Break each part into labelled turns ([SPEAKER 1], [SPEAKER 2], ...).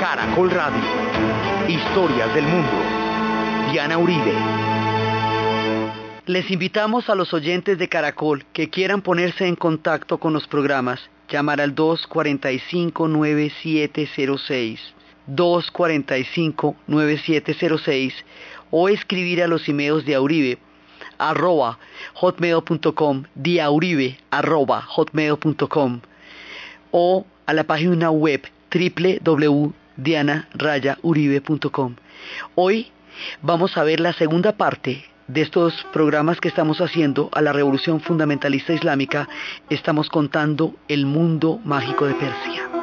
[SPEAKER 1] Caracol Radio. Historias del mundo. Diana Uribe.
[SPEAKER 2] Les invitamos a los oyentes de Caracol que quieran ponerse en contacto con los programas, llamar al 245-9706, 245-9706 o escribir a los emails de Auribe arroba hotmail.com, diauribe arroba hotmail.com o a la página web www.dianarayauribe.com. Hoy vamos a ver la segunda parte de estos programas que estamos haciendo a la Revolución Fundamentalista Islámica. Estamos contando el mundo mágico de Persia.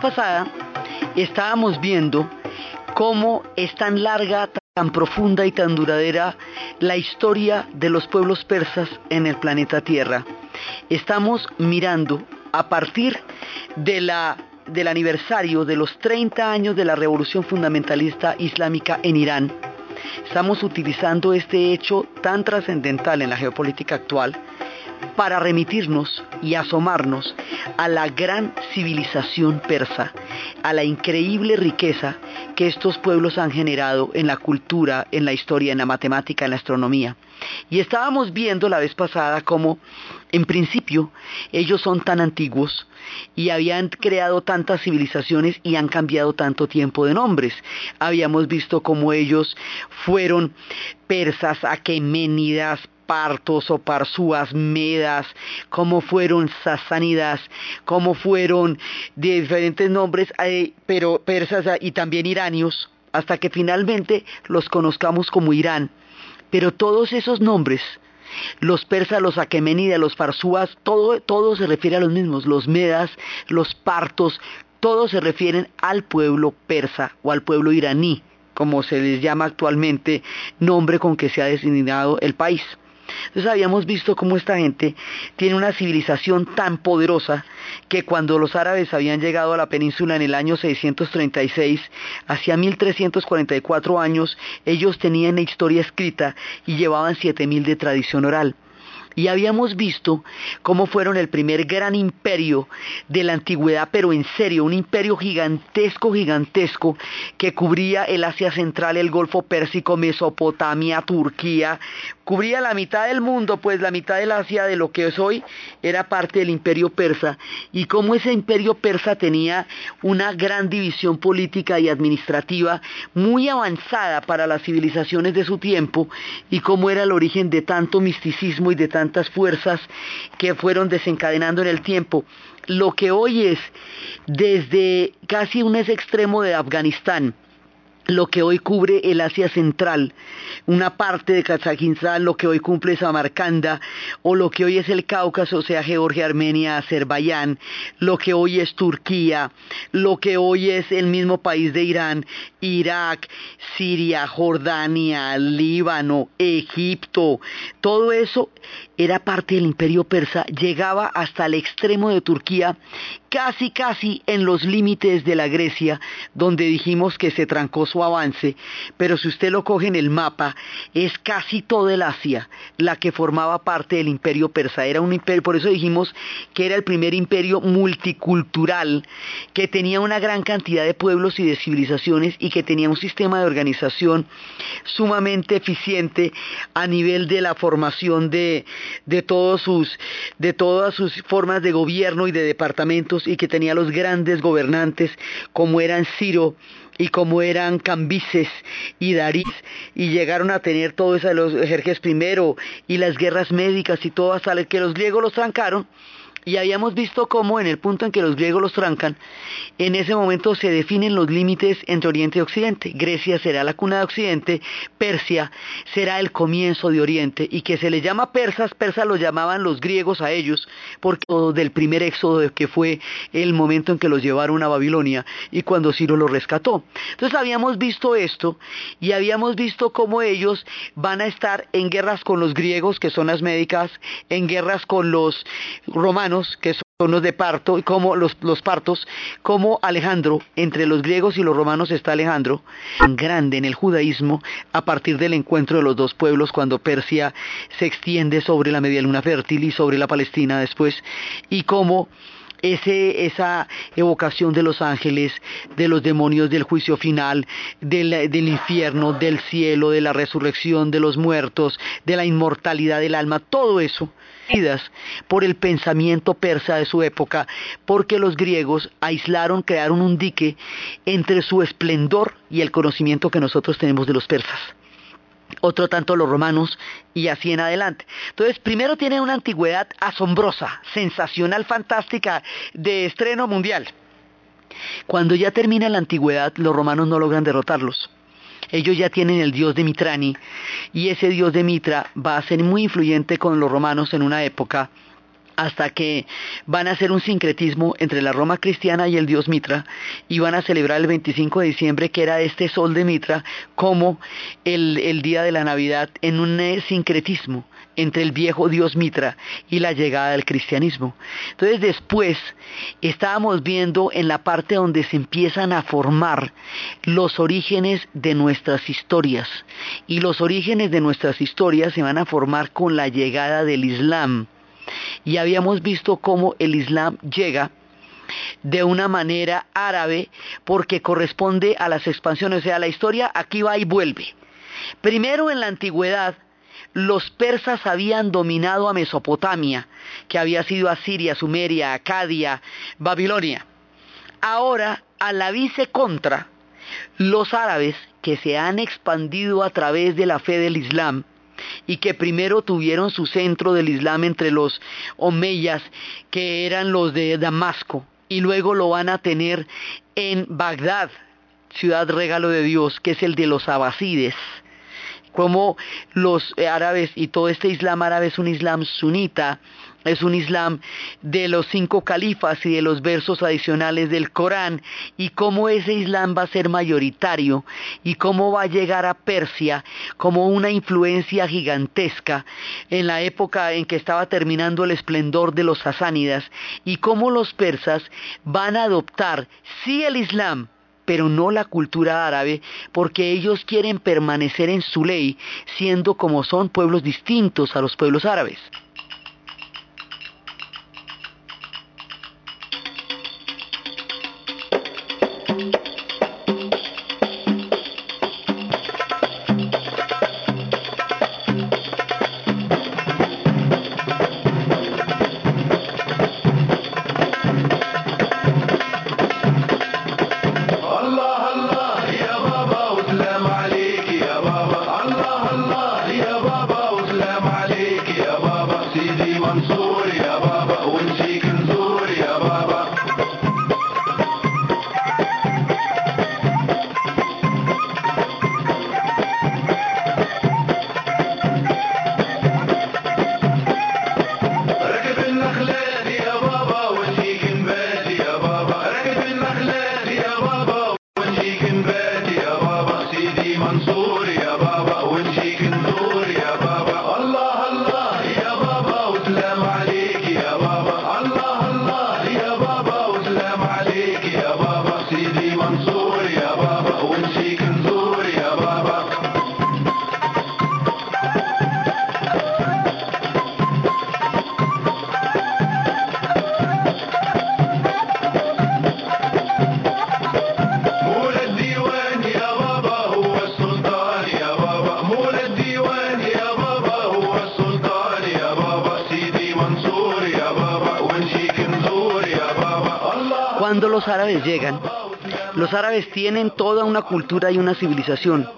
[SPEAKER 2] Pasada estábamos viendo cómo es tan larga, tan profunda y tan duradera la historia de los pueblos persas en el planeta Tierra. Estamos mirando a partir de la, del aniversario de los 30 años de la revolución fundamentalista islámica en Irán. Estamos utilizando este hecho tan trascendental en la geopolítica actual para remitirnos y asomarnos a la gran civilización persa, a la increíble riqueza que estos pueblos han generado en la cultura, en la historia, en la matemática, en la astronomía. Y estábamos viendo la vez pasada cómo, en principio, ellos son tan antiguos y habían creado tantas civilizaciones y han cambiado tanto tiempo de nombres. Habíamos visto cómo ellos fueron persas, aqueménidas, partos o parsúas, medas, cómo fueron sasánidas, cómo fueron de diferentes nombres, eh, pero persas y también iranios, hasta que finalmente los conozcamos como Irán. Pero todos esos nombres, los persas, los aqueménidas, los parsúas, todo, todo se refiere a los mismos, los medas, los partos, todos se refieren al pueblo persa o al pueblo iraní, como se les llama actualmente, nombre con que se ha designado el país. Entonces habíamos visto cómo esta gente tiene una civilización tan poderosa que cuando los árabes habían llegado a la península en el año 636, hacia 1344 años, ellos tenían la historia escrita y llevaban 7000 de tradición oral. Y habíamos visto cómo fueron el primer gran imperio de la antigüedad, pero en serio, un imperio gigantesco, gigantesco, que cubría el Asia Central, el Golfo Pérsico, Mesopotamia, Turquía, cubría la mitad del mundo, pues la mitad del Asia de lo que es hoy era parte del imperio persa, y cómo ese imperio persa tenía una gran división política y administrativa muy avanzada para las civilizaciones de su tiempo, y cómo era el origen de tanto misticismo y de tantas fuerzas que fueron desencadenando en el tiempo. Lo que hoy es desde casi un extremo de Afganistán, lo que hoy cubre el Asia Central, una parte de Kazajistán, lo que hoy cumple Samarcanda, o lo que hoy es el Cáucaso, o sea, Georgia, Armenia, Azerbaiyán, lo que hoy es Turquía, lo que hoy es el mismo país de Irán, Irak, Siria, Jordania, Líbano, Egipto, todo eso era parte del imperio persa, llegaba hasta el extremo de Turquía, casi casi en los límites de la Grecia, donde dijimos que se trancó su avance, pero si usted lo coge en el mapa, es casi toda el Asia la que formaba parte del imperio persa, era un imperio, por eso dijimos que era el primer imperio multicultural, que tenía una gran cantidad de pueblos y de civilizaciones y que tenía un sistema de organización sumamente eficiente a nivel de la formación de, de, todos sus, de todas sus formas de gobierno y de departamentos y que tenía los grandes gobernantes como eran Ciro y como eran Cambises y Darís y llegaron a tener todo eso los Jerjes primero y las guerras médicas y todo hasta que los griegos los trancaron y habíamos visto cómo en el punto en que los griegos los trancan, en ese momento se definen los límites entre Oriente y Occidente. Grecia será la cuna de Occidente, Persia será el comienzo de Oriente y que se les llama persas, persas lo llamaban los griegos a ellos, porque del primer éxodo que fue el momento en que los llevaron a Babilonia y cuando Ciro los rescató. Entonces habíamos visto esto y habíamos visto cómo ellos van a estar en guerras con los griegos, que son las médicas, en guerras con los romanos, que son los de parto, y como los, los partos, como Alejandro, entre los griegos y los romanos está Alejandro, grande en el judaísmo, a partir del encuentro de los dos pueblos, cuando Persia se extiende sobre la media luna fértil y sobre la Palestina después, y como esa evocación de los ángeles, de los demonios del juicio final, del, del, infierno, del cielo, de la resurrección de los muertos, de la inmortalidad del alma, todo eso por el pensamiento persa de su época, porque los griegos aislaron, crearon un dique entre su esplendor y el conocimiento que nosotros tenemos de los persas otro tanto los romanos y así en adelante. Entonces, primero tienen una antigüedad asombrosa, sensacional, fantástica, de estreno mundial. Cuando ya termina la antigüedad, los romanos no logran derrotarlos. Ellos ya tienen el dios de Mitrani y ese dios de Mitra va a ser muy influyente con los romanos en una época hasta que van a hacer un sincretismo entre la Roma cristiana y el dios Mitra y van a celebrar el 25 de diciembre que era este sol de Mitra como el, el día de la Navidad en un eh, sincretismo entre el viejo dios Mitra y la llegada del cristianismo. Entonces después estábamos viendo en la parte donde se empiezan a formar los orígenes de nuestras historias y los orígenes de nuestras historias se van a formar con la llegada del Islam y habíamos visto cómo el Islam llega de una manera árabe porque corresponde a las expansiones, o sea, la historia aquí va y vuelve. Primero en la antigüedad, los persas habían dominado a Mesopotamia, que había sido Asiria, Sumeria, Acadia, Babilonia. Ahora, a la vice contra, los árabes que se han expandido a través de la fe del Islam, y que primero tuvieron su centro del Islam entre los Omeyas, que eran los de Damasco, y luego lo van a tener en Bagdad, ciudad regalo de Dios, que es el de los abasides como los árabes y todo este islam árabe es un islam sunita, es un islam de los cinco califas y de los versos adicionales del Corán y cómo ese islam va a ser mayoritario y cómo va a llegar a Persia como una influencia gigantesca en la época en que estaba terminando el esplendor de los sasánidas y cómo los persas van a adoptar sí el islam pero no la cultura árabe, porque ellos quieren permanecer en su ley, siendo como son pueblos distintos a los pueblos árabes. on llegan, los árabes tienen toda una cultura y una civilización,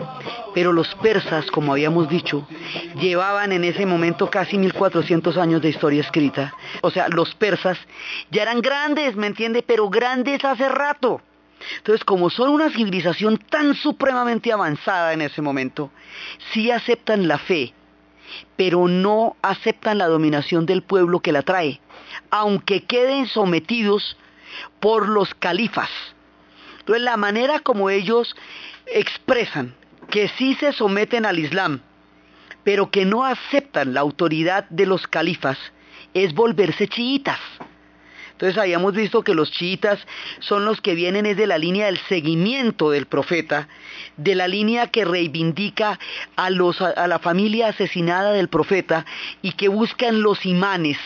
[SPEAKER 2] pero los persas, como habíamos dicho, llevaban en ese momento casi 1400 años de historia escrita. O sea, los persas ya eran grandes, ¿me entiende? Pero grandes hace rato. Entonces, como son una civilización tan supremamente avanzada en ese momento, sí aceptan la fe, pero no aceptan la dominación del pueblo que la trae, aunque queden sometidos por los califas. Entonces, la manera como ellos expresan que sí se someten al Islam, pero que no aceptan la autoridad de los califas, es volverse chiitas. Entonces habíamos visto que los chiitas son los que vienen es de la línea del seguimiento del profeta, de la línea que reivindica a, la familia asesinada del profeta y que buscan los imanes,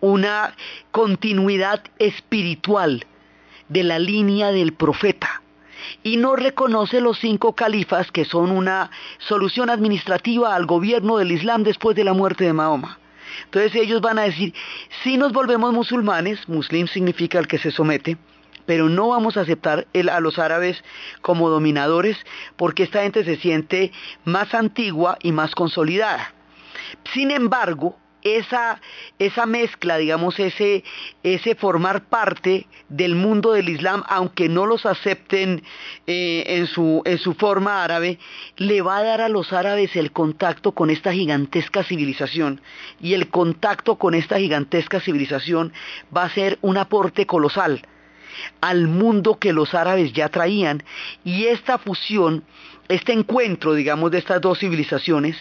[SPEAKER 2] una continuidad espiritual de la línea del profeta y no reconoce los cinco califas que son una solución administrativa al gobierno del Islam después de la muerte de Mahoma. Entonces ellos van a decir, si nos volvemos musulmanes, muslim significa el que se somete, pero no vamos a aceptar a los árabes como dominadores porque esta gente se siente más antigua y más consolidada. Sin embargo, esa, esa mezcla, digamos, ese, ese formar parte del mundo del Islam, aunque no los acepten eh, en, su, en su forma árabe, le va a dar a los árabes el contacto con esta gigantesca civilización. Y el contacto con esta gigantesca civilización va a ser un aporte colosal al mundo que los árabes ya traían. Y esta fusión este encuentro, digamos, de estas dos civilizaciones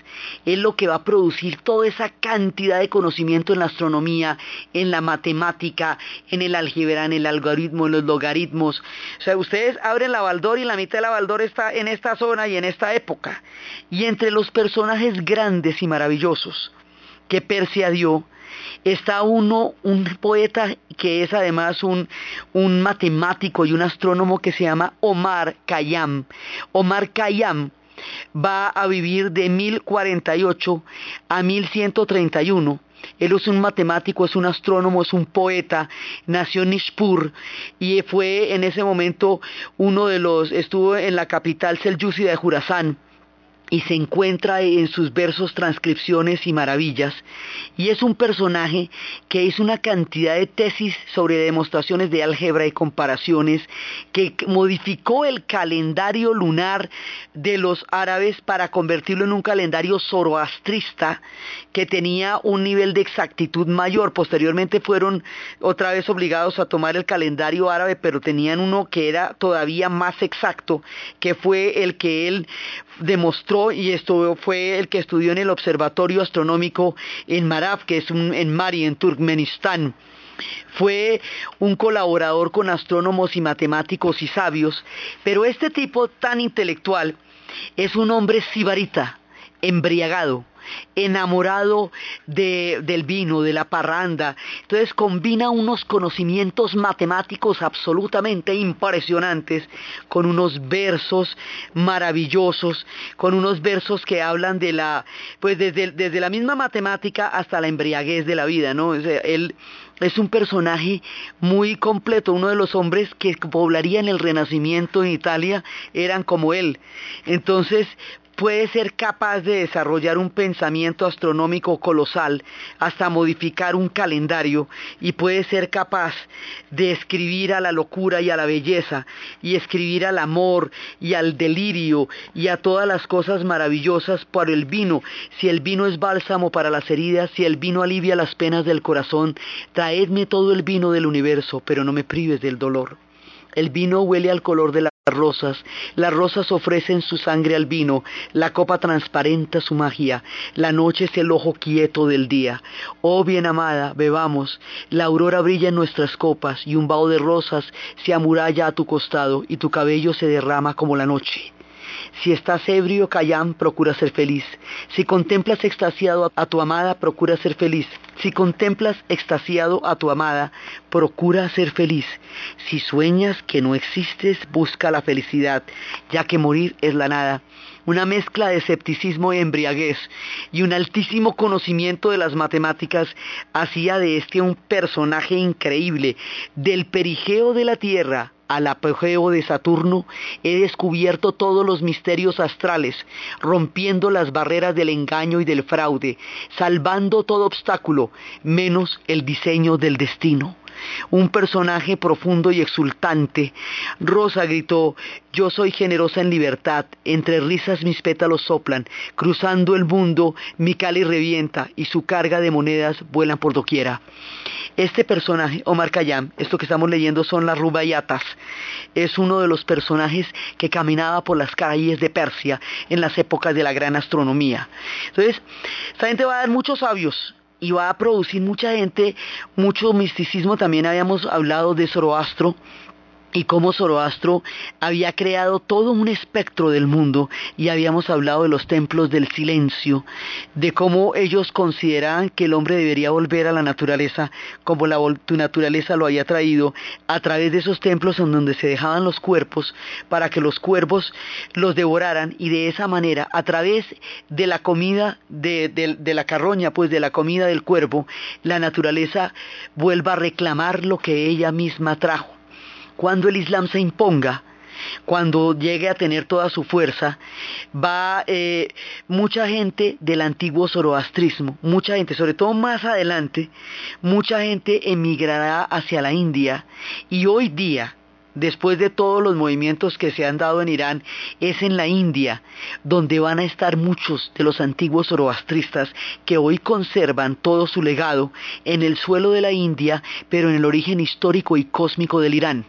[SPEAKER 2] es lo que va a producir toda esa cantidad de conocimiento en la astronomía, en la matemática, en el álgebra, en el algoritmo, en los logaritmos. O sea, ustedes abren la Baldor y la mitad de la Baldor está en esta zona y en esta época. Y entre los personajes grandes y maravillosos que Persia dio, está uno, un poeta que es además un, un matemático y un astrónomo que se llama Omar Khayyam. Omar Khayyam va a vivir de 1048 a 1131. Él es un matemático, es un astrónomo, es un poeta, nació en Nishpur y fue en ese momento uno de los, estuvo en la capital selyúcida de Jurasán y se encuentra en sus versos transcripciones y maravillas, y es un personaje que hizo una cantidad de tesis sobre demostraciones de álgebra y comparaciones, que modificó el calendario lunar de los árabes para convertirlo en un calendario zoroastrista que tenía un nivel de exactitud mayor. Posteriormente fueron otra vez obligados a tomar el calendario árabe, pero tenían uno que era todavía más exacto, que fue el que él demostró y esto fue el que estudió en el Observatorio Astronómico en Maraf, que es en Mari, en Turkmenistán. Fue un colaborador con astrónomos y matemáticos y sabios, pero este tipo tan intelectual es un hombre sibarita, embriagado, enamorado del vino, de la parranda. Entonces combina unos conocimientos matemáticos absolutamente impresionantes con unos versos maravillosos, con unos versos que hablan de la, pues desde, desde la misma matemática hasta la embriaguez de la vida, ¿no? él es un personaje muy completo, uno de los hombres que poblarían el Renacimiento en Italia eran como él. Entonces, puede ser capaz de desarrollar un pensamiento astronómico colosal hasta modificar un calendario y puede ser capaz de escribir a la locura y a la belleza y escribir al amor y al delirio y a todas las cosas maravillosas por el vino. Si el vino es bálsamo para las heridas, si el vino alivia las penas del corazón, traedme todo el vino del universo, pero no me prives del dolor. El vino huele al color de las rosas, las rosas ofrecen su sangre al vino, la copa transparenta su magia, la noche es el ojo quieto del día. Oh bien amada, bebamos, la aurora brilla en nuestras copas y un vaho de rosas se amuralla a tu costado y tu cabello se derrama como la noche. Si estás ebrio, Cayán, procura ser feliz. Si contemplas extasiado a tu amada, procura ser feliz. Si contemplas extasiado a tu amada, procura ser feliz. Si sueñas que no existes, busca la felicidad, ya que morir es la nada. una mezcla de escepticismo y embriaguez y un altísimo conocimiento de las matemáticas hacía de este un personaje increíble. Del perigeo de la Tierra al apogeo de Saturno, he descubierto todos los misterios astrales, rompiendo las barreras del engaño y del fraude, salvando todo obstáculo, menos el diseño del destino un personaje profundo y exultante. Rosa gritó, yo soy generosa en libertad, entre risas mis pétalos soplan, cruzando el mundo mi cáliz revienta y su carga de monedas vuelan por doquiera. Este personaje, Omar Khayyam, esto que estamos leyendo son las Rubayatas, es uno de los personajes que caminaba por las calles de Persia en las épocas de la gran astronomía. Entonces, esta gente va a dar muchos sabios, y va a producir mucha gente, mucho misticismo. También habíamos hablado de Zoroastro, y cómo Zoroastro había creado todo un espectro del mundo y habíamos hablado de los templos del silencio, de cómo ellos consideraban que el hombre debería volver a la naturaleza como la tu naturaleza lo había traído a través de esos templos en donde se dejaban los cuerpos para que los cuervos los devoraran y de esa manera a través de la comida de, de la carroña pues de la comida del cuervo la naturaleza vuelva a reclamar lo que ella misma trajo cuando el Islam se imponga, cuando llegue a tener toda su fuerza, va eh, mucha gente del antiguo zoroastrismo, mucha gente, sobre todo más adelante, mucha gente emigrará hacia la India y hoy día, después de todos los movimientos que se han dado en Irán, es en la India donde van a estar muchos de los antiguos zoroastristas que hoy conservan todo su legado en el suelo de la India, pero en el origen histórico y cósmico del Irán.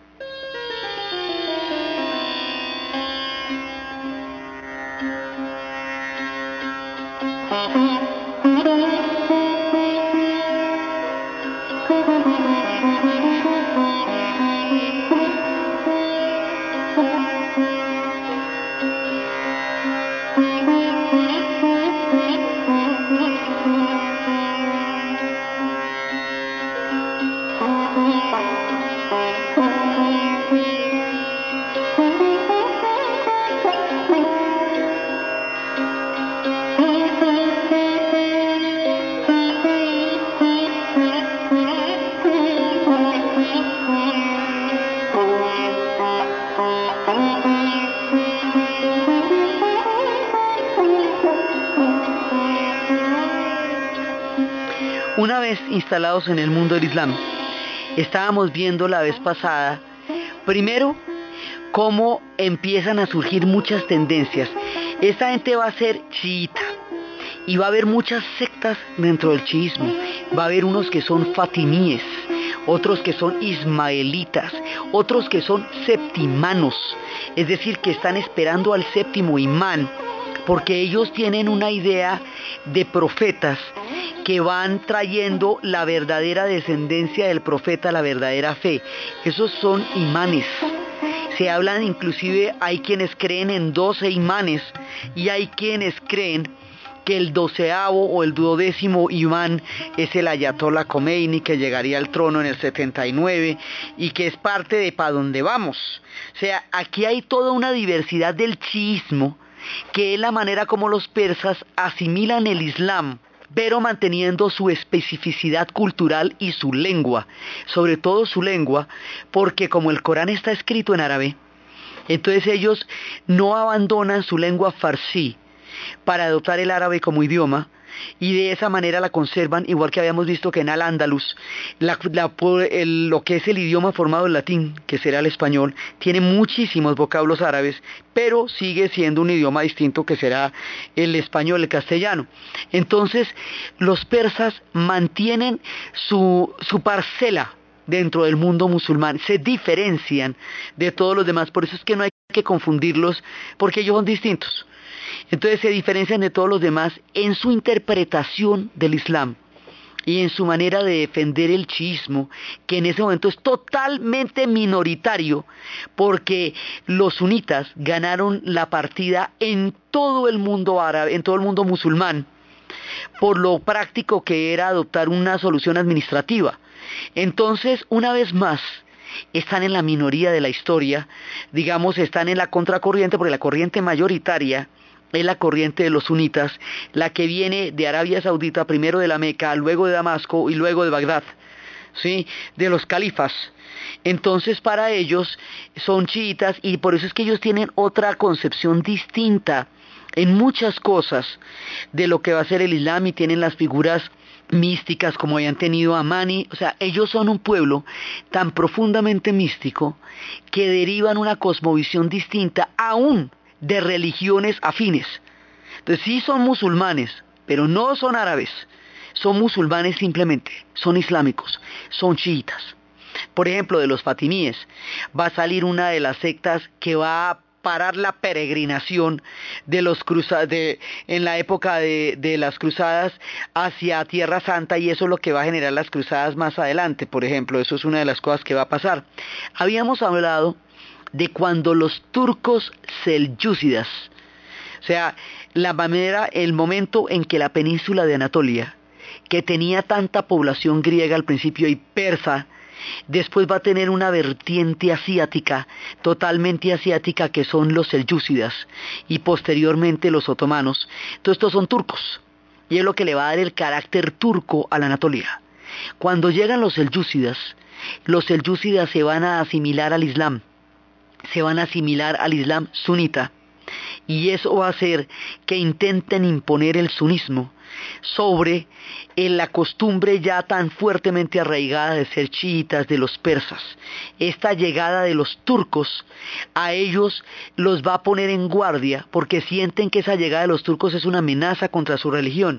[SPEAKER 2] Instalados en el mundo del Islam. Estábamos viendo la vez pasada, primero, cómo empiezan a surgir muchas tendencias. Esta gente va a ser chiita y va a haber muchas sectas dentro del chiismo. Va a haber unos que son fatimíes, otros que son ismaelitas, otros que son septimanos, es decir, que están esperando al séptimo imán, porque ellos tienen una idea de profetas que van trayendo la verdadera descendencia del profeta, la verdadera fe. Esos son imanes. Se hablan inclusive, hay quienes creen en doce imanes y hay quienes creen que el doceavo o el duodécimo imán es el Ayatollah Khomeini que llegaría al trono en el 79 y que es parte de para dónde vamos. O sea, aquí hay toda una diversidad del chiismo que es la manera como los persas asimilan el Islam pero manteniendo su especificidad cultural y su lengua, sobre todo su lengua, porque como el Corán está escrito en árabe, entonces ellos no abandonan su lengua farsi para adoptar el árabe como idioma, y de esa manera la conservan, igual que habíamos visto que en Al-Ándalus, lo que es el idioma formado en latín, que será el español, tiene muchísimos vocablos árabes, pero sigue siendo un idioma distinto que será el español, el castellano. Entonces, los persas mantienen su, su parcela dentro del mundo musulmán, se diferencian de todos los demás, por eso es que no hay que confundirlos, porque ellos son distintos. Entonces se diferencian de todos los demás en su interpretación del Islam y en su manera de defender el chiismo, que en ese momento es totalmente minoritario, porque los sunitas ganaron la partida en todo el mundo árabe, en todo el mundo musulmán, por lo práctico que era adoptar una solución administrativa. Entonces, una vez más, están en la minoría de la historia, digamos, están en la contracorriente, porque la corriente mayoritaria es la corriente de los sunitas, la que viene de Arabia Saudita, primero de la Meca, luego de Damasco y luego de Bagdad, ¿sí? de los califas. Entonces para ellos son chiitas y por eso es que ellos tienen otra concepción distinta en muchas cosas de lo que va a ser el Islam y tienen las figuras místicas como hayan tenido a Mani, o sea, ellos son un pueblo tan profundamente místico que derivan una cosmovisión distinta aún de religiones afines. Entonces sí son musulmanes, pero no son árabes, son musulmanes simplemente, son islámicos, son chiitas. Por ejemplo, de los fatimíes va a salir una de las sectas que va a parar la peregrinación de los cruzados en la época de, de, las cruzadas hacia Tierra Santa y eso es lo que va a generar las cruzadas más adelante, por ejemplo, eso es una de las cosas que va a pasar. Habíamos hablado de cuando los turcos selyúcidas, o sea, la manera, el momento en que la península de Anatolia, que tenía tanta población griega al principio y persa, después va a tener una vertiente asiática, totalmente asiática, que son los selyúcidas y posteriormente los otomanos. Todos estos son turcos y es lo que le va a dar el carácter turco a la Anatolia. Cuando llegan los selyúcidas, los selyúcidas se van a asimilar al Islam, se van a asimilar al Islam sunita y eso va a hacer que intenten imponer el sunismo sobre la costumbre ya tan fuertemente arraigada de ser chiitas de los persas. Esta llegada de los turcos a ellos los va a poner en guardia porque sienten que esa llegada de los turcos es una amenaza contra su religión.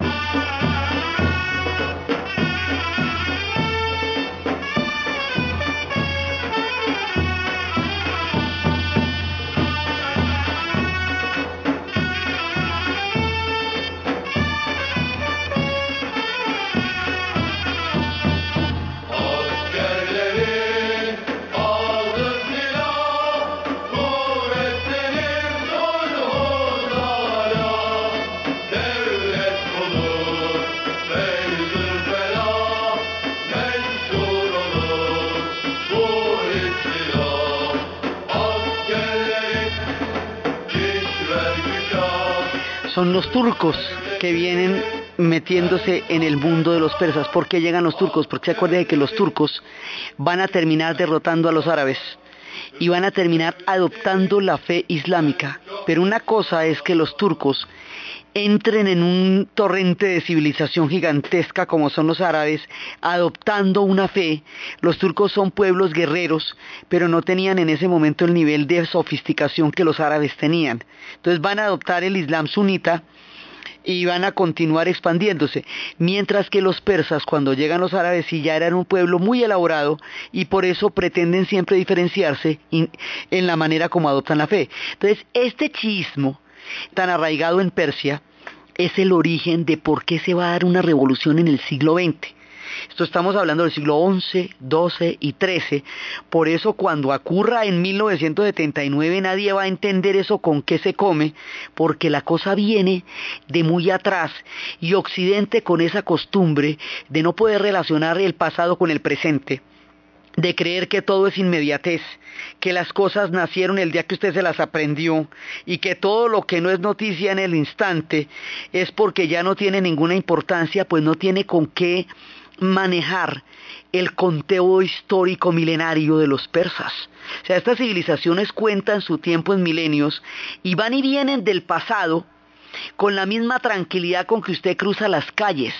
[SPEAKER 2] Son los turcos que vienen metiéndose en el mundo de los persas. ¿Por qué llegan los turcos? Porque se acuerden de que los turcos van a terminar derrotando a los árabes y van a terminar adoptando la fe islámica. Pero una cosa es que los turcos entren en un torrente de civilización gigantesca como son los árabes, adoptando una fe. Los turcos son pueblos guerreros, pero no tenían en ese momento el nivel de sofisticación que los árabes tenían. Entonces van a adoptar el Islam sunita y van a continuar expandiéndose, mientras que los persas cuando llegan los árabes sí ya eran un pueblo muy elaborado y por eso pretenden siempre diferenciarse en la manera como adoptan la fe. Entonces este chismo tan arraigado en Persia es el origen de por qué se va a dar una revolución en el siglo XX. Esto estamos hablando del siglo XI, XII y XIII. Por eso cuando ocurra en 1979 nadie va a entender eso con qué se come, porque la cosa viene de muy atrás y Occidente con esa costumbre de no poder relacionar el pasado con el presente de creer que todo es inmediatez, que las cosas nacieron el día que usted se las aprendió y que todo lo que no es noticia en el instante es porque ya no tiene ninguna importancia, pues no tiene con qué manejar el conteo histórico milenario de los persas. O sea, estas civilizaciones cuentan su tiempo en milenios y van y vienen del pasado con la misma tranquilidad con que usted cruza las calles.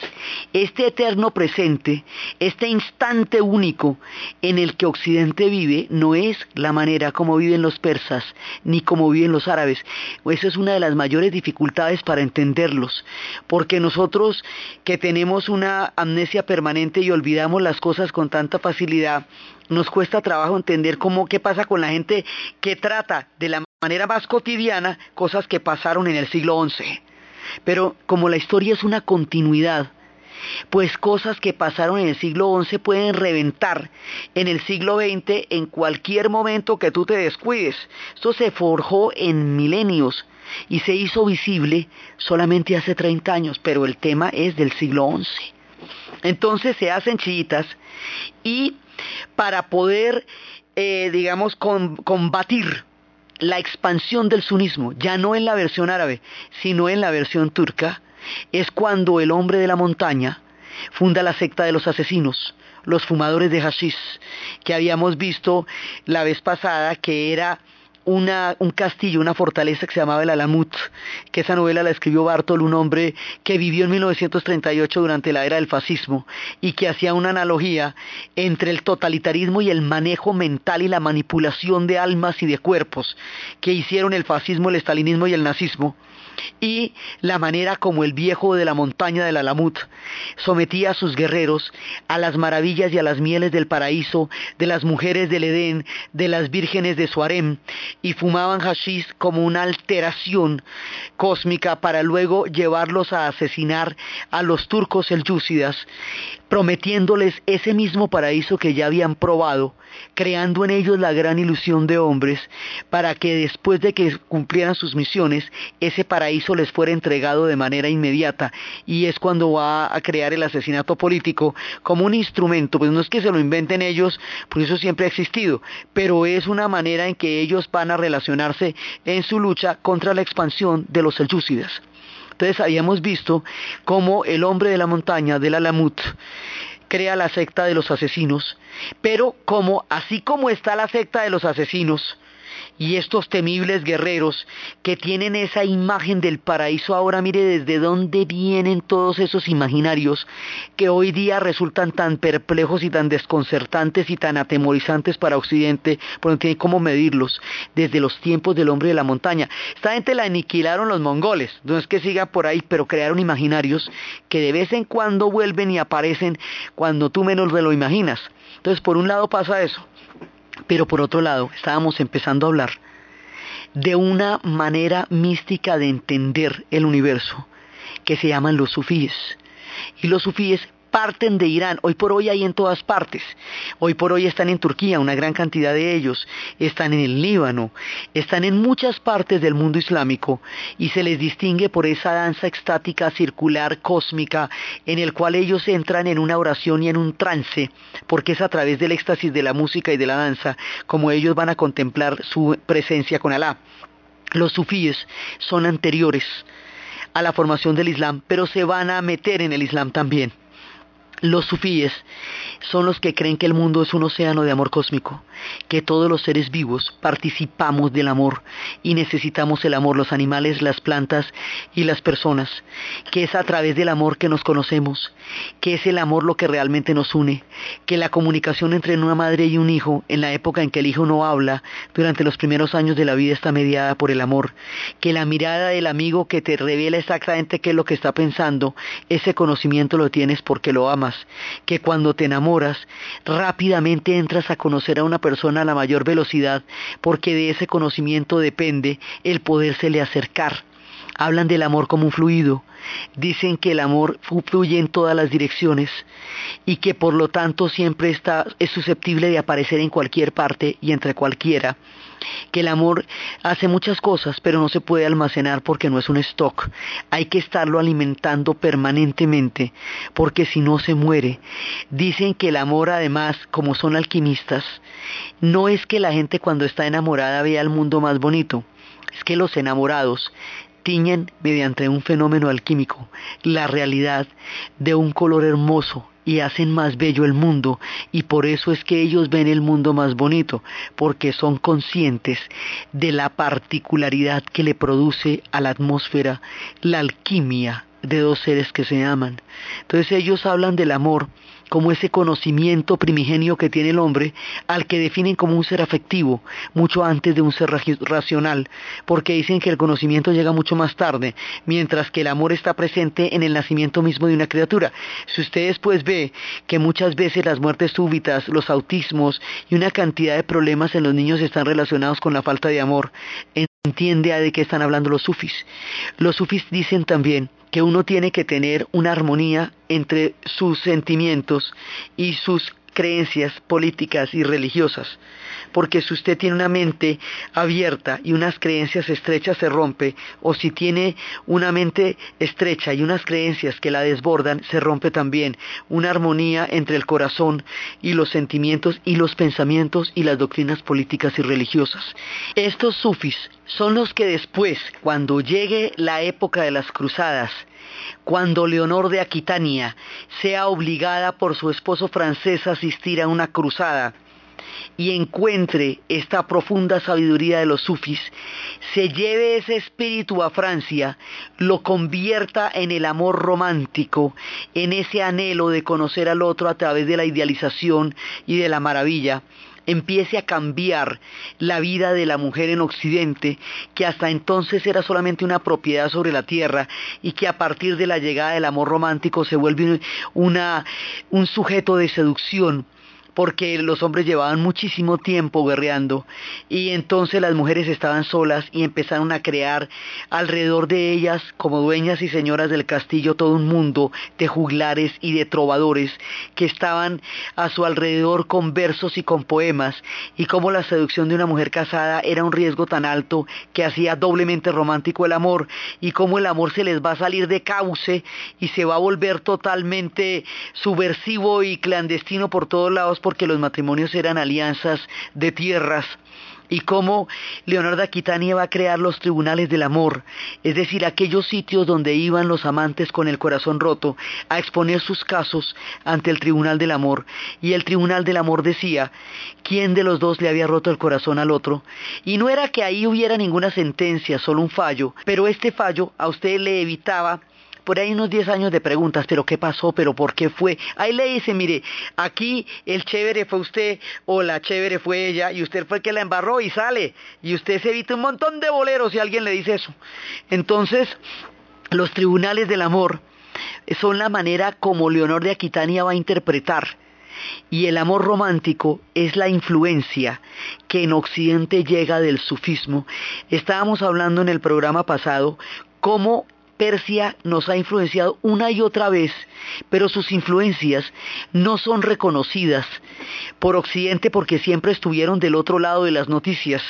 [SPEAKER 2] Este eterno presente, este instante único en el que Occidente vive, no es la manera como viven los persas, ni como viven los árabes. Esa es una de las mayores dificultades para entenderlos, porque nosotros que tenemos una amnesia permanente y olvidamos las cosas con tanta facilidad, nos cuesta trabajo entender cómo qué pasa con la gente que trata de la manera más cotidiana cosas que pasaron en el siglo XI. Pero como la historia es una continuidad, pues cosas que pasaron en el siglo XI pueden reventar en el siglo XX en cualquier momento que tú te descuides. Esto se forjó en milenios y se hizo visible solamente hace 30 años, pero el tema es del siglo XI. Entonces se hacen chiitas y para poder, eh, digamos, combatir la expansión del sunismo, ya no en la versión árabe, sino en la versión turca, es cuando el hombre de la montaña funda la secta de los asesinos, los fumadores de hashish, que habíamos visto la vez pasada que era una, un castillo, una fortaleza que se llamaba el Alamut, que esa novela la escribió Bartol, un hombre que vivió en 1938 durante la era del fascismo y que hacía una analogía entre el totalitarismo y el manejo mental y la manipulación de almas y de cuerpos que hicieron el fascismo, el estalinismo y el nazismo y la manera como el viejo de la montaña del Alamut sometía a sus guerreros a las maravillas y a las mieles del paraíso, de las mujeres del Edén, de las vírgenes de Suarem, y fumaban hashish como una alteración cósmica para luego llevarlos a asesinar a los turcos selyúcidas, prometiéndoles ese mismo paraíso que ya habían probado, creando en ellos la gran ilusión de hombres, para que después de que cumplieran sus misiones, ese paraíso les fuera entregado de manera inmediata. Y es cuando va a crear el asesinato político como un instrumento, pues no es que se lo inventen ellos, pues eso siempre ha existido, pero es una manera en que ellos van a relacionarse en su lucha contra la expansión de los selyúcidas. Entonces habíamos visto cómo el hombre de la montaña, del Alamut, crea la secta de los asesinos, pero como así como está la secta de los asesinos, y estos temibles guerreros que tienen esa imagen del paraíso ahora, mire desde dónde vienen todos esos imaginarios que hoy día resultan tan perplejos y tan desconcertantes y tan atemorizantes para Occidente, porque no tienen cómo medirlos desde los tiempos del hombre de la montaña. Esta gente la aniquilaron los mongoles, no es que siga por ahí, pero crearon imaginarios que de vez en cuando vuelven y aparecen cuando tú menos lo imaginas. Entonces, por un lado pasa eso. Pero por otro lado, estábamos empezando a hablar de una manera mística de entender el universo que se llaman los sufíes. Y los sufíes parten de Irán. Hoy por hoy hay en todas partes. Hoy por hoy están en Turquía, una gran cantidad de ellos. Están en el Líbano. Están en muchas partes del mundo islámico y se les distingue por esa danza extática, circular, cósmica, en el cual ellos entran en una oración y en un trance, porque es a través del éxtasis de la música y de la danza como ellos van a contemplar su presencia con Alá. Los sufíes son anteriores a la formación del Islam, pero se van a meter en el Islam también. Los sufíes son los que creen que el mundo es un océano de amor cósmico, que todos los seres vivos participamos del amor y necesitamos el amor, los animales, las plantas y las personas, que es a través del amor que nos conocemos, que es el amor lo que realmente nos une, que la comunicación entre una madre y un hijo, en la época en que el hijo no habla, durante los primeros años de la vida está mediada por el amor, que la mirada del amigo que te revela exactamente qué es lo que está pensando, ese conocimiento lo tienes porque lo amas que cuando te enamoras rápidamente entras a conocer a una persona a la mayor velocidad porque de ese conocimiento depende el podérsele acercar. Hablan del amor como un fluido, dicen que el amor fluye en todas las direcciones y que por lo tanto siempre está, es susceptible de aparecer en cualquier parte y entre cualquiera que el amor hace muchas cosas, pero no se puede almacenar porque no es un stock. Hay que estarlo alimentando permanentemente, porque si no se muere. Dicen que el amor además, como son alquimistas, no es que la gente cuando está enamorada vea el mundo más bonito, es que los enamorados tiñen mediante un fenómeno alquímico la realidad de un color hermoso y hacen más bello el mundo y por eso es que ellos ven el mundo más bonito, porque son conscientes de la particularidad que le produce a la atmósfera la alquimia de dos seres que se aman. Entonces ellos hablan del amor como ese conocimiento primigenio que tiene el hombre, al que definen como un ser afectivo, mucho antes de un ser racional, porque dicen que el conocimiento llega mucho más tarde, mientras que el amor está presente en el nacimiento mismo de una criatura. Si ustedes pues ve que muchas veces las muertes súbitas, los autismos y una cantidad de problemas en los niños están relacionados con la falta de amor, entiende de qué están hablando los sufis. Los sufis dicen también que uno tiene que tener una armonía entre sus sentimientos y sus creencias políticas y religiosas. Porque si usted tiene una mente abierta y unas creencias estrechas se rompe, o si tiene una mente estrecha y unas creencias que la desbordan, se rompe también. Una armonía entre el corazón y los sentimientos y los pensamientos y las doctrinas políticas y religiosas. Estos sufis son los que después, cuando llegue la época de las cruzadas, cuando Leonor de Aquitania sea obligada por su esposo francés a asistir a una cruzada, y encuentre esta profunda sabiduría de los sufis, se lleve ese espíritu a Francia, lo convierta en el amor romántico, en ese anhelo de conocer al otro a través de la idealización y de la maravilla, empiece a cambiar la vida de la mujer en Occidente, que hasta entonces era solamente una propiedad sobre la tierra y que a partir de la llegada del amor romántico se vuelve un sujeto de seducción porque los hombres llevaban muchísimo tiempo guerreando y entonces las mujeres estaban solas y empezaron a crear alrededor de ellas como dueñas y señoras del castillo todo un mundo de juglares y de trovadores que estaban a su alrededor con versos y con poemas y como la seducción de una mujer casada era un riesgo tan alto que hacía doblemente romántico el amor y como el amor se les va a salir de cauce y se va a volver totalmente subversivo y clandestino por todos lados porque los matrimonios eran alianzas de tierras y cómo Leonardo Aquitania va a crear los tribunales del amor, es decir, aquellos sitios donde iban los amantes con el corazón roto a exponer sus casos ante el tribunal del amor. Y el tribunal del amor decía quién de los dos le había roto el corazón al otro. Y no era que ahí hubiera ninguna sentencia, solo un fallo, pero este fallo a usted le evitaba por ahí unos 10 años de preguntas, pero ¿qué pasó? ¿Pero por qué fue? Ahí le dice, mire, aquí el chévere fue usted o la chévere fue ella y usted fue el que la embarró y sale. Y usted se evita un montón de boleros si alguien le dice eso. Entonces, los tribunales del amor son la manera como Leonor de Aquitania va a interpretar y el amor romántico es la influencia que en Occidente llega del sufismo. Estábamos hablando en el programa pasado cómo Persia nos ha influenciado una y otra vez, pero sus influencias no son reconocidas por Occidente porque siempre estuvieron del otro lado de las noticias,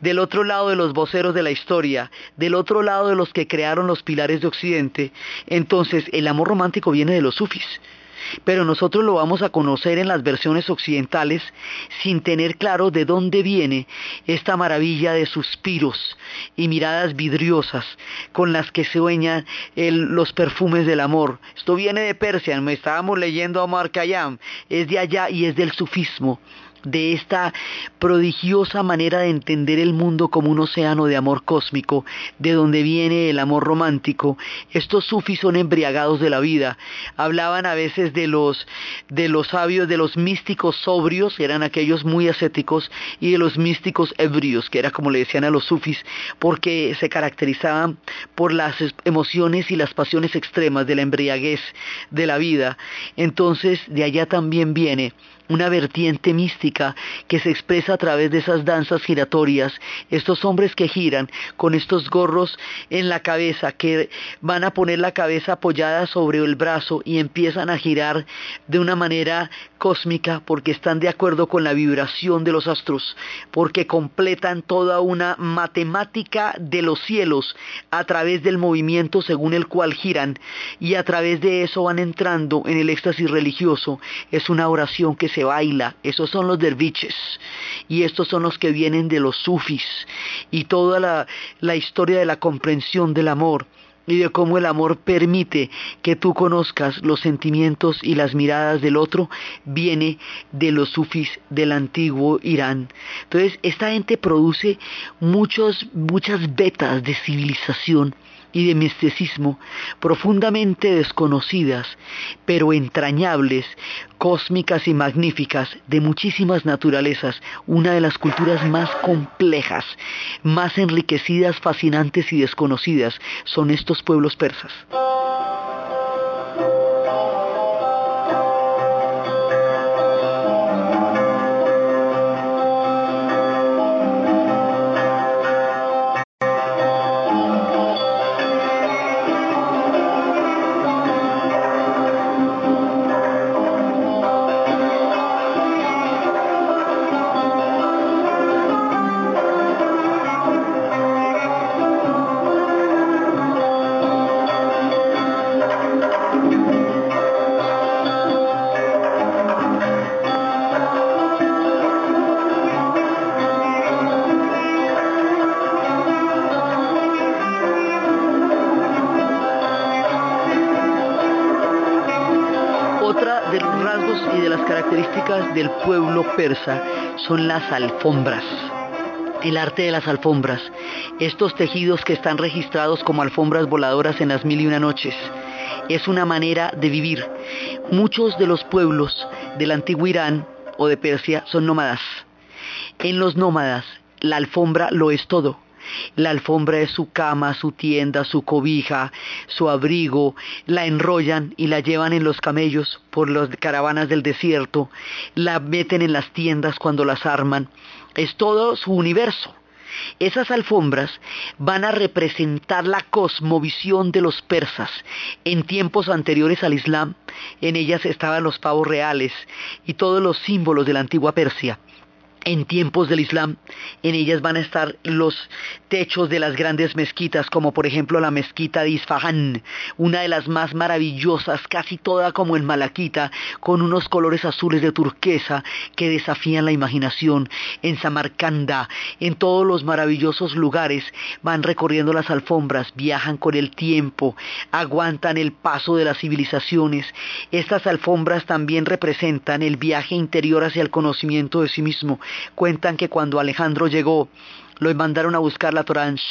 [SPEAKER 2] del otro lado de los voceros de la historia, del otro lado de los que crearon los pilares de Occidente. Entonces, el amor romántico viene de los sufis pero nosotros lo vamos a conocer en las versiones occidentales sin tener claro de dónde viene esta maravilla de suspiros y miradas vidriosas con las que se oñan los perfumes del amor. Esto viene de Persia, me estábamos leyendo a Mark es de allá y es del sufismo de esta prodigiosa manera de entender el mundo como un océano de amor cósmico, de donde viene el amor romántico. Estos sufis son embriagados de la vida. Hablaban a veces de los de los sabios, de los místicos sobrios, eran aquellos muy ascéticos, y de los místicos ebrios, que era como le decían a los sufis, porque se caracterizaban por las emociones y las pasiones extremas de la embriaguez de la vida. Entonces, de allá también viene una vertiente mística que se expresa a través de esas danzas giratorias, estos hombres que giran con estos gorros en la cabeza, que van a poner la cabeza apoyada sobre el brazo y empiezan a girar de una manera cósmica porque están de acuerdo con la vibración de los astros, porque completan toda una matemática de los cielos a través del movimiento según el cual giran y a través de eso van entrando en el éxtasis religioso. Es una oración que se baila, esos son los derviches. Y estos son los que vienen de los sufis. Y toda la, la historia de la comprensión del amor. Y de cómo el amor permite que tú conozcas los sentimientos y las miradas del otro, viene de los sufis del antiguo Irán. Entonces, esta gente produce muchos, muchas vetas de civilización y de misticismo profundamente desconocidas, pero entrañables, cósmicas y magníficas, de muchísimas naturalezas, una de las culturas más complejas, más enriquecidas, fascinantes y desconocidas son estos pueblos persas. Del pueblo persa son las alfombras. El arte de las alfombras, estos tejidos que están registrados como alfombras voladoras en las mil y una noches, es una manera de vivir. Muchos de los pueblos del antiguo Irán o de Persia son nómadas. En los nómadas, la alfombra lo es todo. La alfombra es su cama, su tienda, su cobija, su abrigo, la enrollan y la llevan en los camellos por las caravanas del desierto, la meten en las tiendas cuando las arman. Es todo su universo. Esas alfombras van a representar la cosmovisión de los persas. En tiempos anteriores al Islam, en ellas estaban los pavos reales y todos los símbolos de la antigua Persia en tiempos del Islam, en ellas van a estar los techos de las grandes mezquitas, como por ejemplo la mezquita de Isfahan, una de las más maravillosas, casi toda como en Malaquita, con unos colores azules de turquesa que desafían la imaginación. En Samarcanda, en todos los maravillosos lugares, van recorriendo las alfombras, viajan con el tiempo, aguantan el paso de las civilizaciones. Estas alfombras también representan el viaje interior hacia el conocimiento de sí mismo Cuentan que cuando Alejandro llegó, lo mandaron a buscar la Torange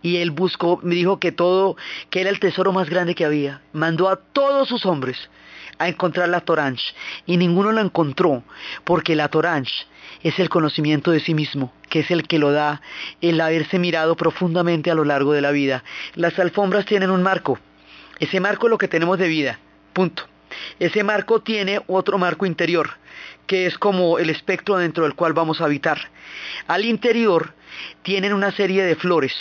[SPEAKER 2] y él buscó, me dijo que todo, que era el tesoro más grande que había. Mandó a todos sus hombres a encontrar la Torange y ninguno la encontró porque la Torange es el conocimiento de sí mismo, que es el que lo da el haberse mirado profundamente a lo largo de la vida. Las alfombras tienen un marco, ese marco es lo que tenemos de vida, punto. Ese marco tiene otro marco interior, que es como el espectro dentro del cual vamos a habitar. Al interior tienen una serie de flores.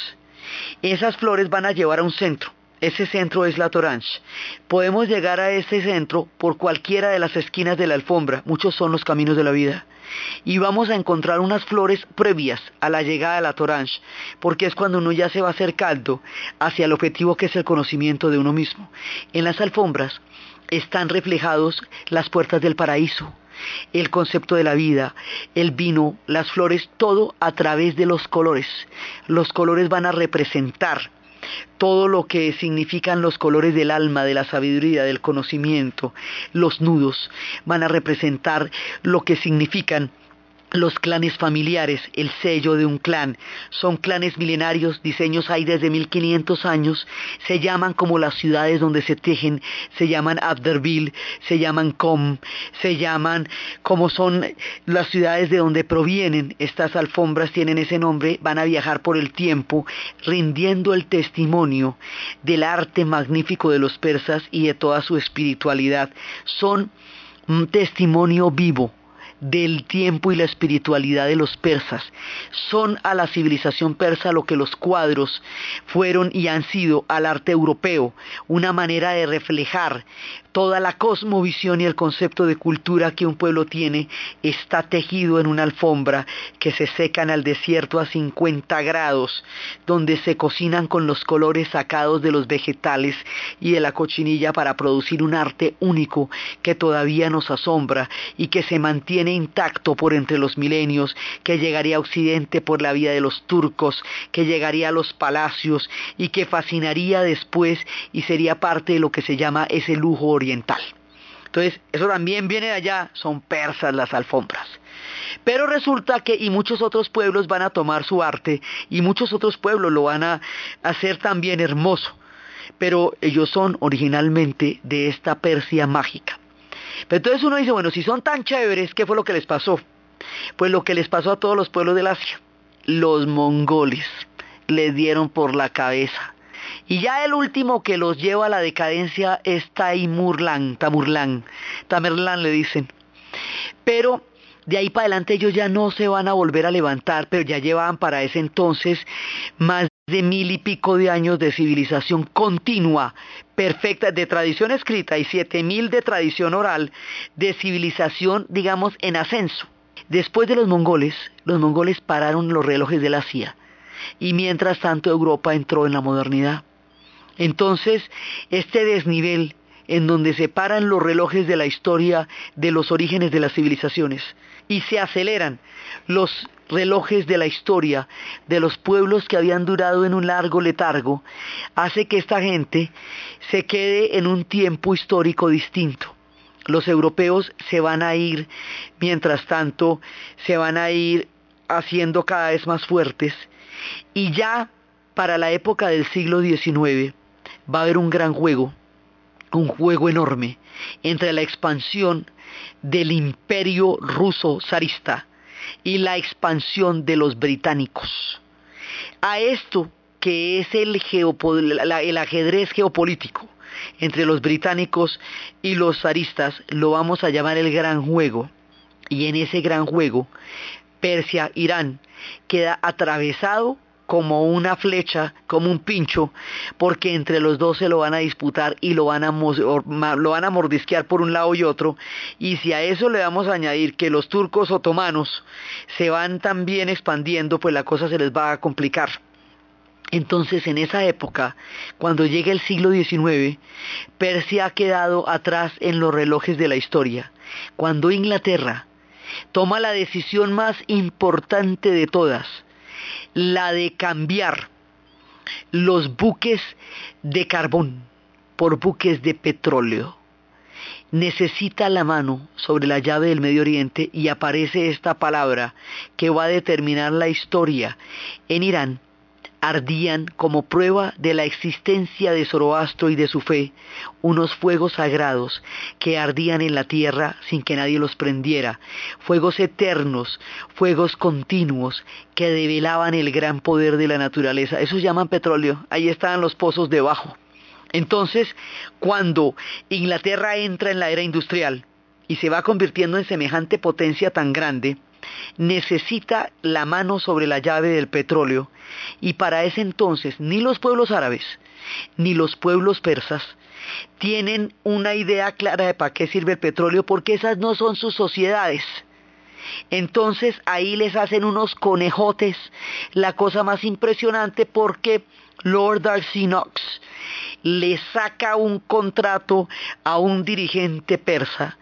[SPEAKER 2] Esas flores van a llevar a un centro. Ese centro es la Torange. Podemos llegar a ese centro por cualquiera de las esquinas de la alfombra. Muchos son los caminos de la vida. Y vamos a encontrar unas flores previas a la llegada de la Torange, porque es cuando uno ya se va acercando hacia el objetivo que es el conocimiento de uno mismo. En las alfombras están reflejados las puertas del paraíso, el concepto de la vida, el vino, las flores, todo a través de los colores. Los colores van a representar todo lo que significan los colores del alma, de la sabiduría, del conocimiento. Los nudos van a representar lo que significan los clanes familiares, el sello de un clan. Son clanes milenarios, diseños hay desde 1500 años, se llaman como las ciudades donde se tejen, se llaman Abderville, se llaman Com, se llaman como son las ciudades de donde provienen. Estas alfombras tienen ese nombre, van a viajar por el tiempo, rindiendo el testimonio del arte magnífico de los persas y de toda su espiritualidad. Son un testimonio vivo del tiempo y la espiritualidad de los persas. Son a la civilización persa lo que los cuadros fueron y han sido al arte europeo, una manera de reflejar toda la cosmovisión y el concepto de cultura que un pueblo tiene está tejido en una alfombra que se seca en el desierto a 50 grados, donde se cocinan con los colores sacados de los vegetales y de la cochinilla para producir un arte único que todavía nos asombra y que se mantiene intacto por entre los milenios, que llegaría a Occidente por la vida de los turcos, que llegaría a los palacios y que fascinaría después y sería parte de lo que se llama ese lujo oriental. Entonces, eso también viene de allá, son persas las alfombras. Pero resulta que y muchos otros pueblos van a tomar su arte y muchos otros pueblos lo van a hacer también hermoso. Pero ellos son originalmente de esta Persia mágica. Pero entonces uno dice, bueno, si son tan chéveres, ¿qué fue lo que les pasó? Pues lo que les pasó a todos los pueblos del Asia. Los mongoles les dieron por la cabeza y ya el último que los lleva a la decadencia es Taimurlan, Tamurlan, Tamerlan le dicen. Pero de ahí para adelante ellos ya no se van a volver a levantar, pero ya llevaban para ese entonces más de mil y pico de años de civilización continua, perfecta, de tradición escrita y siete mil de tradición oral, de civilización, digamos, en ascenso. Después de los mongoles, los mongoles pararon los relojes de la CIA y mientras tanto Europa entró en la modernidad. Entonces, este desnivel en donde se paran los relojes de la historia de los orígenes de las civilizaciones y se aceleran los relojes de la historia de los pueblos que habían durado en un largo letargo, hace que esta gente se quede en un tiempo histórico distinto. los europeos se van a ir, mientras tanto, se van a ir haciendo cada vez más fuertes y ya para la época del siglo XIX va a haber un gran juego, un juego enorme entre la expansión del imperio ruso zarista y la expansión de los británicos. A esto que es el, el ajedrez geopolítico entre los británicos y los zaristas, lo vamos a llamar el gran juego. Y en ese gran juego, Persia, Irán, queda atravesado como una flecha, como un pincho, porque entre los dos se lo van a disputar y lo van a, mordisquear por un lado y otro. Y si a eso le vamos a añadir que los turcos otomanos se van también expandiendo, pues la cosa se les va a complicar. Entonces, en esa época, cuando llega el siglo XIX, Persia ha quedado atrás en los relojes de la historia. Cuando Inglaterra toma la decisión más importante de todas, la de cambiar los buques de carbón por buques de petróleo. Necesita la mano sobre la llave del Medio Oriente y aparece esta palabra que va a determinar la historia en Irán ardían como prueba de la existencia de Zoroastro y de su fe unos fuegos sagrados que ardían en la tierra sin que nadie los prendiera, fuegos eternos, fuegos continuos que develaban el gran poder de la naturaleza. Eso llaman petróleo, ahí estaban los pozos debajo. Entonces, cuando Inglaterra entra en la era industrial y se va convirtiendo en semejante potencia tan grande, necesita la mano sobre la llave del petróleo y para ese entonces ni los pueblos árabes ni los pueblos persas tienen una idea clara de para qué sirve el petróleo porque esas no son sus sociedades. Entonces ahí les hacen unos conejotes, la cosa más impresionante porque Lord Darcy Knox le saca un contrato a un dirigente persa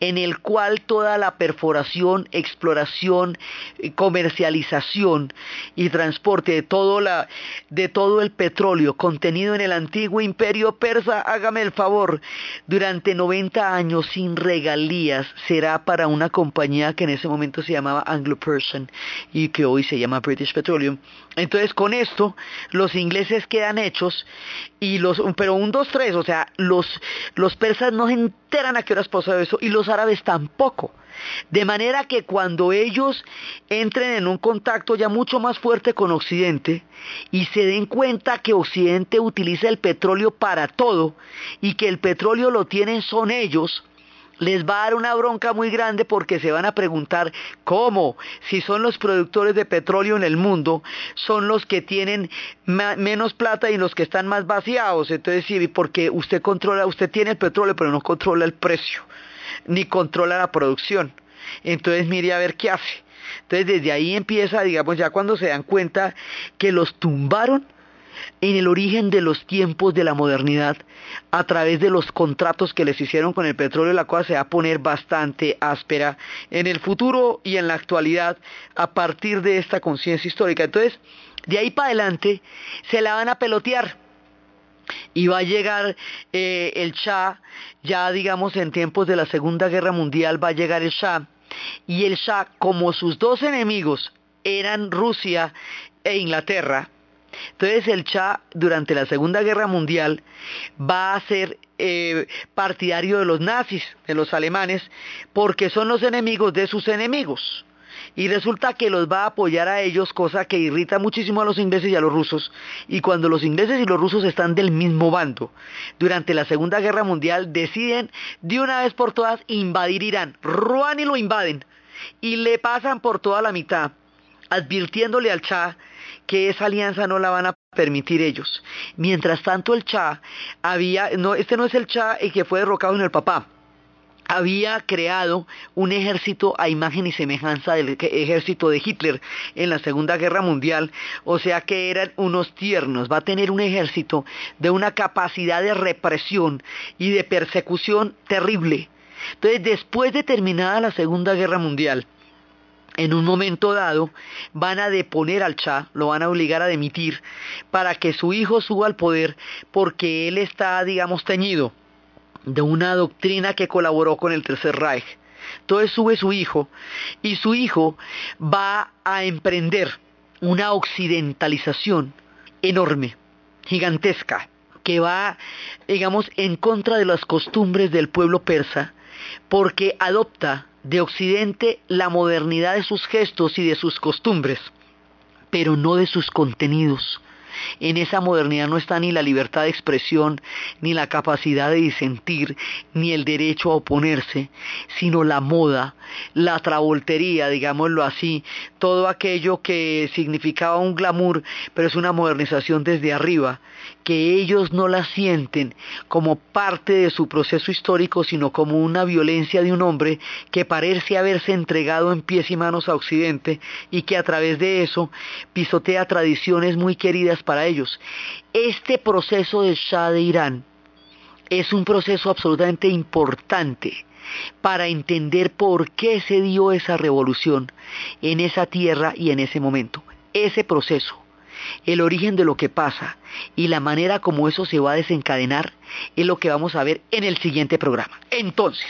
[SPEAKER 2] en el cual toda la perforación, exploración, eh, comercialización y transporte de todo, la, de todo el petróleo contenido en el antiguo imperio persa, hágame el favor, durante 90 años sin regalías será para una compañía que en ese momento se llamaba Anglo-Persian y que hoy se llama British Petroleum. Entonces con esto los ingleses quedan hechos y los pero un 2 3, o sea, los los persas no se enteran a qué horas pasó eso y los árabes tampoco. De manera que cuando ellos entren en un contacto ya mucho más fuerte con Occidente y se den cuenta que Occidente utiliza el petróleo para todo y que el petróleo lo tienen son ellos, les va a dar una bronca muy grande porque se van a preguntar cómo, si son los productores de petróleo en el mundo, son los que tienen menos plata y los que están más vaciados. Entonces, sí, porque usted controla, usted tiene el petróleo, pero no controla el precio, ni controla la producción. Entonces, mire a ver qué hace. Entonces, desde ahí empieza, digamos, ya cuando se dan cuenta que los tumbaron, en el origen de los tiempos de la modernidad a través de los contratos que les hicieron con el petróleo, la cosa se va a poner bastante áspera en el futuro y en la actualidad a partir de esta conciencia histórica. Entonces, de ahí para adelante se la van a pelotear. Y va a llegar eh, el Shah, ya digamos en tiempos de la Segunda Guerra Mundial va a llegar el Shah. Y el Shah, como sus dos enemigos eran Rusia e Inglaterra, entonces el Cha durante la Segunda Guerra Mundial va a ser eh, partidario de los nazis, de los alemanes, porque son los enemigos de sus enemigos. Y resulta que los va a apoyar a ellos, cosa que irrita muchísimo a los ingleses y a los rusos. Y cuando los ingleses y los rusos están del mismo bando, durante la Segunda Guerra Mundial deciden de una vez por todas invadir Irán. Ruan y lo invaden. Y le pasan por toda la mitad, advirtiéndole al Cha que esa alianza no la van a permitir ellos. Mientras tanto el Cha había, no, este no es el Cha el que fue derrocado en el papá, había creado un ejército a imagen y semejanza del ejército de Hitler en la Segunda Guerra Mundial, o sea que eran unos tiernos, va a tener un ejército de una capacidad de represión y de persecución terrible. Entonces, después de terminada la Segunda Guerra Mundial, en un momento dado van a deponer al Cha, lo van a obligar a demitir para que su hijo suba al poder porque él está, digamos, teñido de una doctrina que colaboró con el Tercer Reich. Entonces sube su hijo y su hijo va a emprender una occidentalización enorme, gigantesca, que va, digamos, en contra de las costumbres del pueblo persa, porque adopta de Occidente la modernidad de sus gestos y de sus costumbres, pero no de sus contenidos. En esa modernidad no está ni la libertad de expresión, ni la capacidad de disentir, ni el derecho a oponerse, sino la moda, la travoltería, digámoslo así, todo aquello que significaba un glamour, pero es una modernización desde arriba, que ellos no la sienten como parte de su proceso histórico, sino como una violencia de un hombre que parece haberse entregado en pies y manos a Occidente y que a través de eso pisotea tradiciones muy queridas para ellos. Este proceso del Shah de Irán es un proceso absolutamente importante para entender por qué se dio esa revolución en esa tierra y en ese momento. Ese proceso, el origen de lo que pasa y la manera como eso se va a desencadenar es lo que vamos a ver en el siguiente programa. Entonces,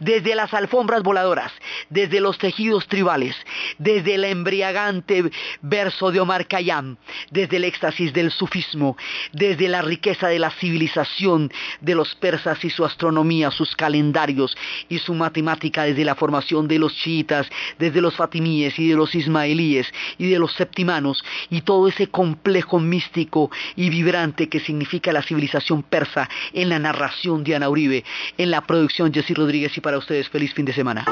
[SPEAKER 2] desde las alfombras voladoras, desde los tejidos tribales, desde el embriagante verso de Omar Khayyam, desde el éxtasis del sufismo, desde la riqueza de la civilización de los persas y su astronomía, sus calendarios y su matemática, desde la formación de los chiitas, desde los fatimíes y de los ismaelíes y de los septimanos y todo ese complejo místico y vibrante que significa la civilización persa en la narración Diana Uribe, en la producción Jessy Rodríguez y para ustedes feliz fin de semana.